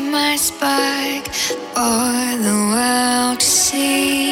my spark for the world to see.